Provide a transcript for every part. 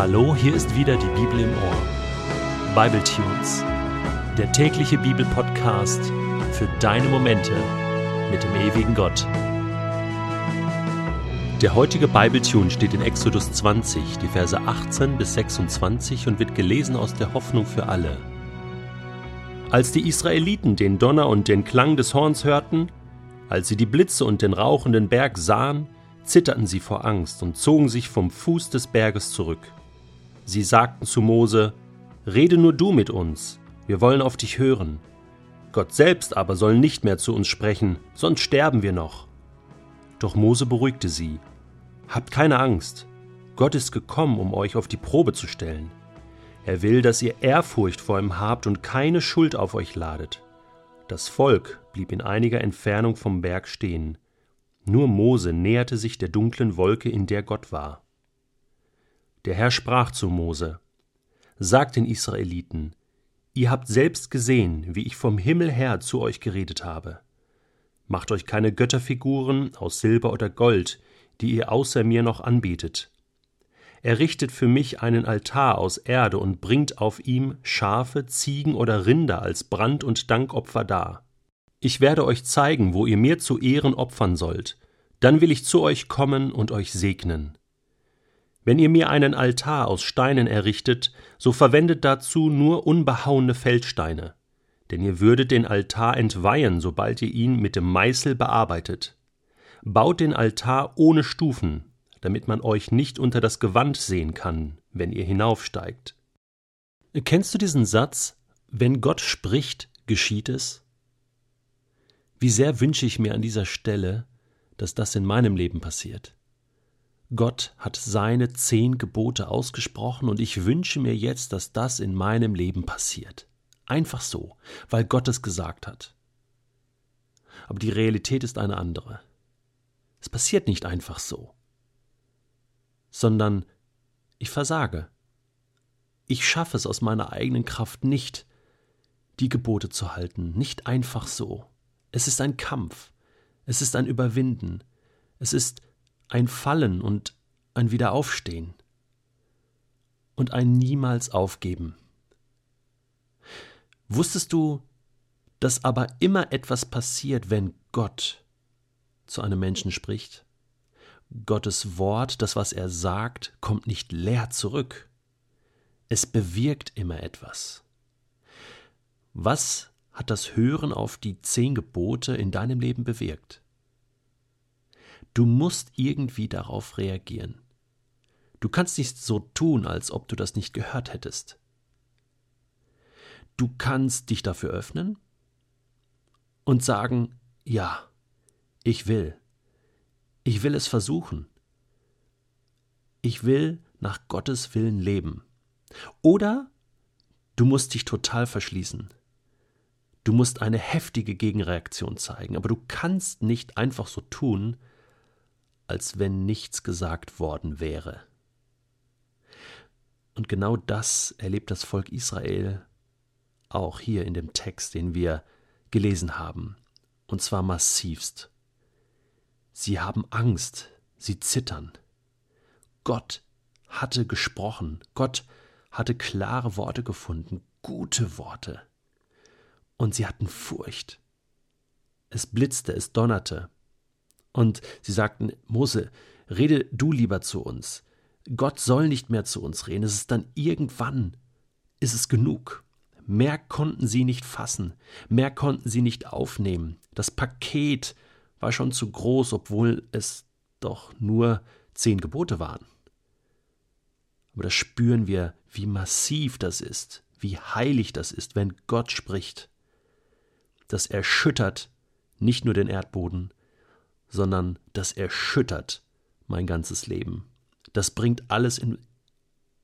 Hallo, hier ist wieder die Bibel im Ohr. Bible Tunes, der tägliche Bibelpodcast für deine Momente mit dem ewigen Gott. Der heutige Bible Tune steht in Exodus 20, die Verse 18 bis 26 und wird gelesen aus der Hoffnung für alle. Als die Israeliten den Donner und den Klang des Horns hörten, als sie die Blitze und den rauchenden Berg sahen, zitterten sie vor Angst und zogen sich vom Fuß des Berges zurück. Sie sagten zu Mose, Rede nur du mit uns, wir wollen auf dich hören. Gott selbst aber soll nicht mehr zu uns sprechen, sonst sterben wir noch. Doch Mose beruhigte sie, Habt keine Angst, Gott ist gekommen, um euch auf die Probe zu stellen. Er will, dass ihr Ehrfurcht vor ihm habt und keine Schuld auf euch ladet. Das Volk blieb in einiger Entfernung vom Berg stehen. Nur Mose näherte sich der dunklen Wolke, in der Gott war. Der Herr sprach zu Mose: Sagt den Israeliten: Ihr habt selbst gesehen, wie ich vom Himmel her zu euch geredet habe. Macht euch keine Götterfiguren aus Silber oder Gold, die ihr außer mir noch anbetet. Errichtet für mich einen Altar aus Erde und bringt auf ihm Schafe, Ziegen oder Rinder als Brand- und Dankopfer dar. Ich werde euch zeigen, wo ihr mir zu Ehren opfern sollt, dann will ich zu euch kommen und euch segnen. Wenn ihr mir einen Altar aus Steinen errichtet, so verwendet dazu nur unbehauene Feldsteine, denn ihr würdet den Altar entweihen, sobald ihr ihn mit dem Meißel bearbeitet. Baut den Altar ohne Stufen, damit man euch nicht unter das Gewand sehen kann, wenn ihr hinaufsteigt. Kennst du diesen Satz, wenn Gott spricht, geschieht es? Wie sehr wünsche ich mir an dieser Stelle, dass das in meinem Leben passiert. Gott hat seine zehn Gebote ausgesprochen und ich wünsche mir jetzt, dass das in meinem Leben passiert. Einfach so, weil Gott es gesagt hat. Aber die Realität ist eine andere. Es passiert nicht einfach so, sondern ich versage. Ich schaffe es aus meiner eigenen Kraft nicht, die Gebote zu halten, nicht einfach so. Es ist ein Kampf, es ist ein Überwinden, es ist ein Fallen und ein Wiederaufstehen und ein niemals aufgeben. Wusstest du, dass aber immer etwas passiert, wenn Gott zu einem Menschen spricht? Gottes Wort, das, was er sagt, kommt nicht leer zurück. Es bewirkt immer etwas. Was hat das Hören auf die zehn Gebote in deinem Leben bewirkt? Du musst irgendwie darauf reagieren. Du kannst nicht so tun, als ob du das nicht gehört hättest. Du kannst dich dafür öffnen und sagen, ja, ich will. Ich will es versuchen. Ich will nach Gottes Willen leben. Oder du musst dich total verschließen. Du musst eine heftige Gegenreaktion zeigen, aber du kannst nicht einfach so tun, als wenn nichts gesagt worden wäre. Und genau das erlebt das Volk Israel auch hier in dem Text, den wir gelesen haben, und zwar massivst. Sie haben Angst, sie zittern. Gott hatte gesprochen, Gott hatte klare Worte gefunden, gute Worte. Und sie hatten Furcht. Es blitzte, es donnerte, und sie sagten, Mose, rede du lieber zu uns. Gott soll nicht mehr zu uns reden. Es ist dann irgendwann, ist es genug. Mehr konnten sie nicht fassen, mehr konnten sie nicht aufnehmen. Das Paket war schon zu groß, obwohl es doch nur zehn Gebote waren. Aber da spüren wir, wie massiv das ist, wie heilig das ist, wenn Gott spricht. Das erschüttert nicht nur den Erdboden, sondern das erschüttert mein ganzes Leben. Das bringt alles in,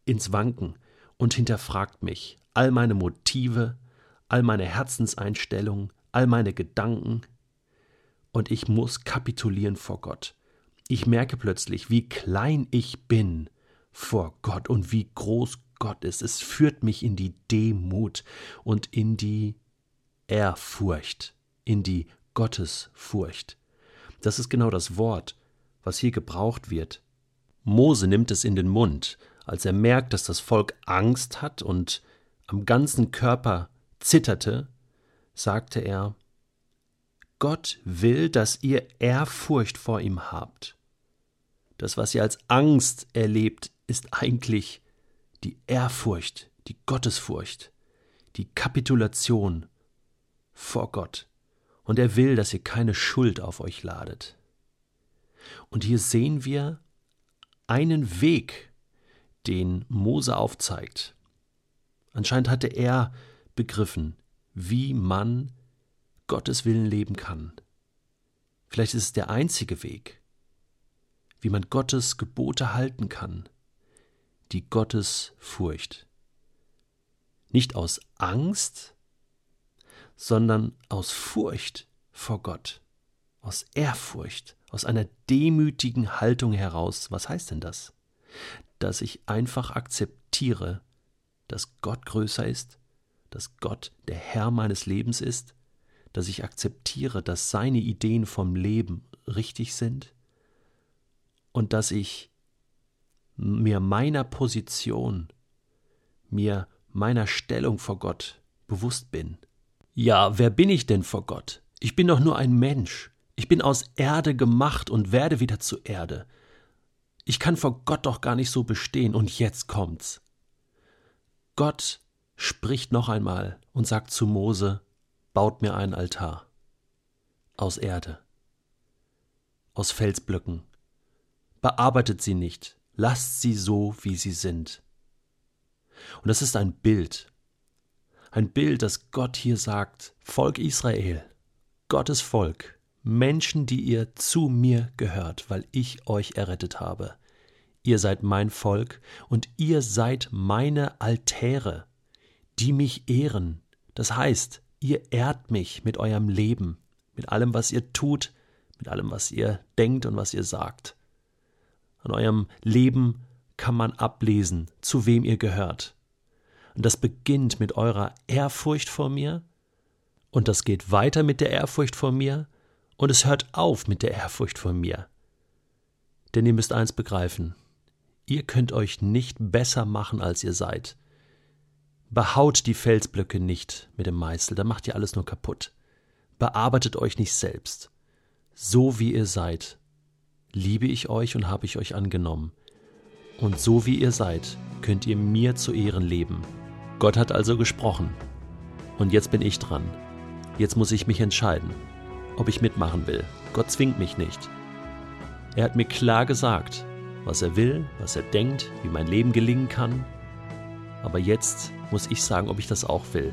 ins Wanken und hinterfragt mich, all meine Motive, all meine Herzenseinstellungen, all meine Gedanken. Und ich muss kapitulieren vor Gott. Ich merke plötzlich, wie klein ich bin vor Gott und wie groß Gott ist. Es führt mich in die Demut und in die Ehrfurcht, in die Gottesfurcht. Das ist genau das Wort, was hier gebraucht wird. Mose nimmt es in den Mund, als er merkt, dass das Volk Angst hat und am ganzen Körper zitterte, sagte er, Gott will, dass ihr Ehrfurcht vor ihm habt. Das, was ihr als Angst erlebt, ist eigentlich die Ehrfurcht, die Gottesfurcht, die Kapitulation vor Gott. Und er will, dass ihr keine Schuld auf euch ladet. Und hier sehen wir einen Weg, den Mose aufzeigt. Anscheinend hatte er begriffen, wie man Gottes Willen leben kann. Vielleicht ist es der einzige Weg, wie man Gottes Gebote halten kann, die Gottes Furcht. Nicht aus Angst, sondern aus Furcht vor Gott, aus Ehrfurcht, aus einer demütigen Haltung heraus. Was heißt denn das? Dass ich einfach akzeptiere, dass Gott größer ist, dass Gott der Herr meines Lebens ist, dass ich akzeptiere, dass seine Ideen vom Leben richtig sind und dass ich mir meiner Position, mir meiner Stellung vor Gott bewusst bin. Ja, wer bin ich denn vor Gott? Ich bin doch nur ein Mensch. Ich bin aus Erde gemacht und werde wieder zu Erde. Ich kann vor Gott doch gar nicht so bestehen, und jetzt kommt's. Gott spricht noch einmal und sagt zu Mose, baut mir einen Altar. Aus Erde. Aus Felsblöcken. Bearbeitet sie nicht. Lasst sie so, wie sie sind. Und das ist ein Bild. Ein Bild, das Gott hier sagt, Volk Israel, Gottes Volk, Menschen, die ihr zu mir gehört, weil ich euch errettet habe. Ihr seid mein Volk und ihr seid meine Altäre, die mich ehren. Das heißt, ihr ehrt mich mit eurem Leben, mit allem, was ihr tut, mit allem, was ihr denkt und was ihr sagt. An eurem Leben kann man ablesen, zu wem ihr gehört. Und das beginnt mit eurer Ehrfurcht vor mir, und das geht weiter mit der Ehrfurcht vor mir, und es hört auf mit der Ehrfurcht vor mir. Denn ihr müsst eins begreifen, ihr könnt euch nicht besser machen, als ihr seid. Behaut die Felsblöcke nicht mit dem Meißel, da macht ihr alles nur kaputt. Bearbeitet euch nicht selbst. So wie ihr seid, liebe ich euch und habe ich euch angenommen. Und so wie ihr seid, könnt ihr mir zu Ehren leben. Gott hat also gesprochen. Und jetzt bin ich dran. Jetzt muss ich mich entscheiden, ob ich mitmachen will. Gott zwingt mich nicht. Er hat mir klar gesagt, was er will, was er denkt, wie mein Leben gelingen kann. Aber jetzt muss ich sagen, ob ich das auch will.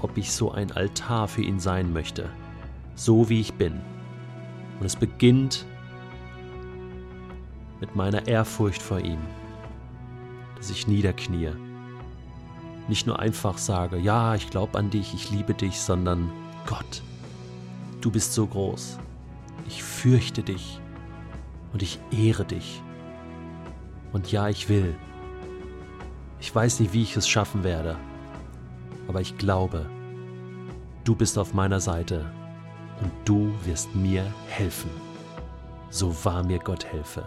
Ob ich so ein Altar für ihn sein möchte. So wie ich bin. Und es beginnt mit meiner Ehrfurcht vor ihm. Dass ich niederknie. Nicht nur einfach sage, ja, ich glaube an dich, ich liebe dich, sondern Gott, du bist so groß. Ich fürchte dich und ich ehre dich. Und ja, ich will. Ich weiß nicht, wie ich es schaffen werde, aber ich glaube, du bist auf meiner Seite und du wirst mir helfen. So wahr mir Gott helfe.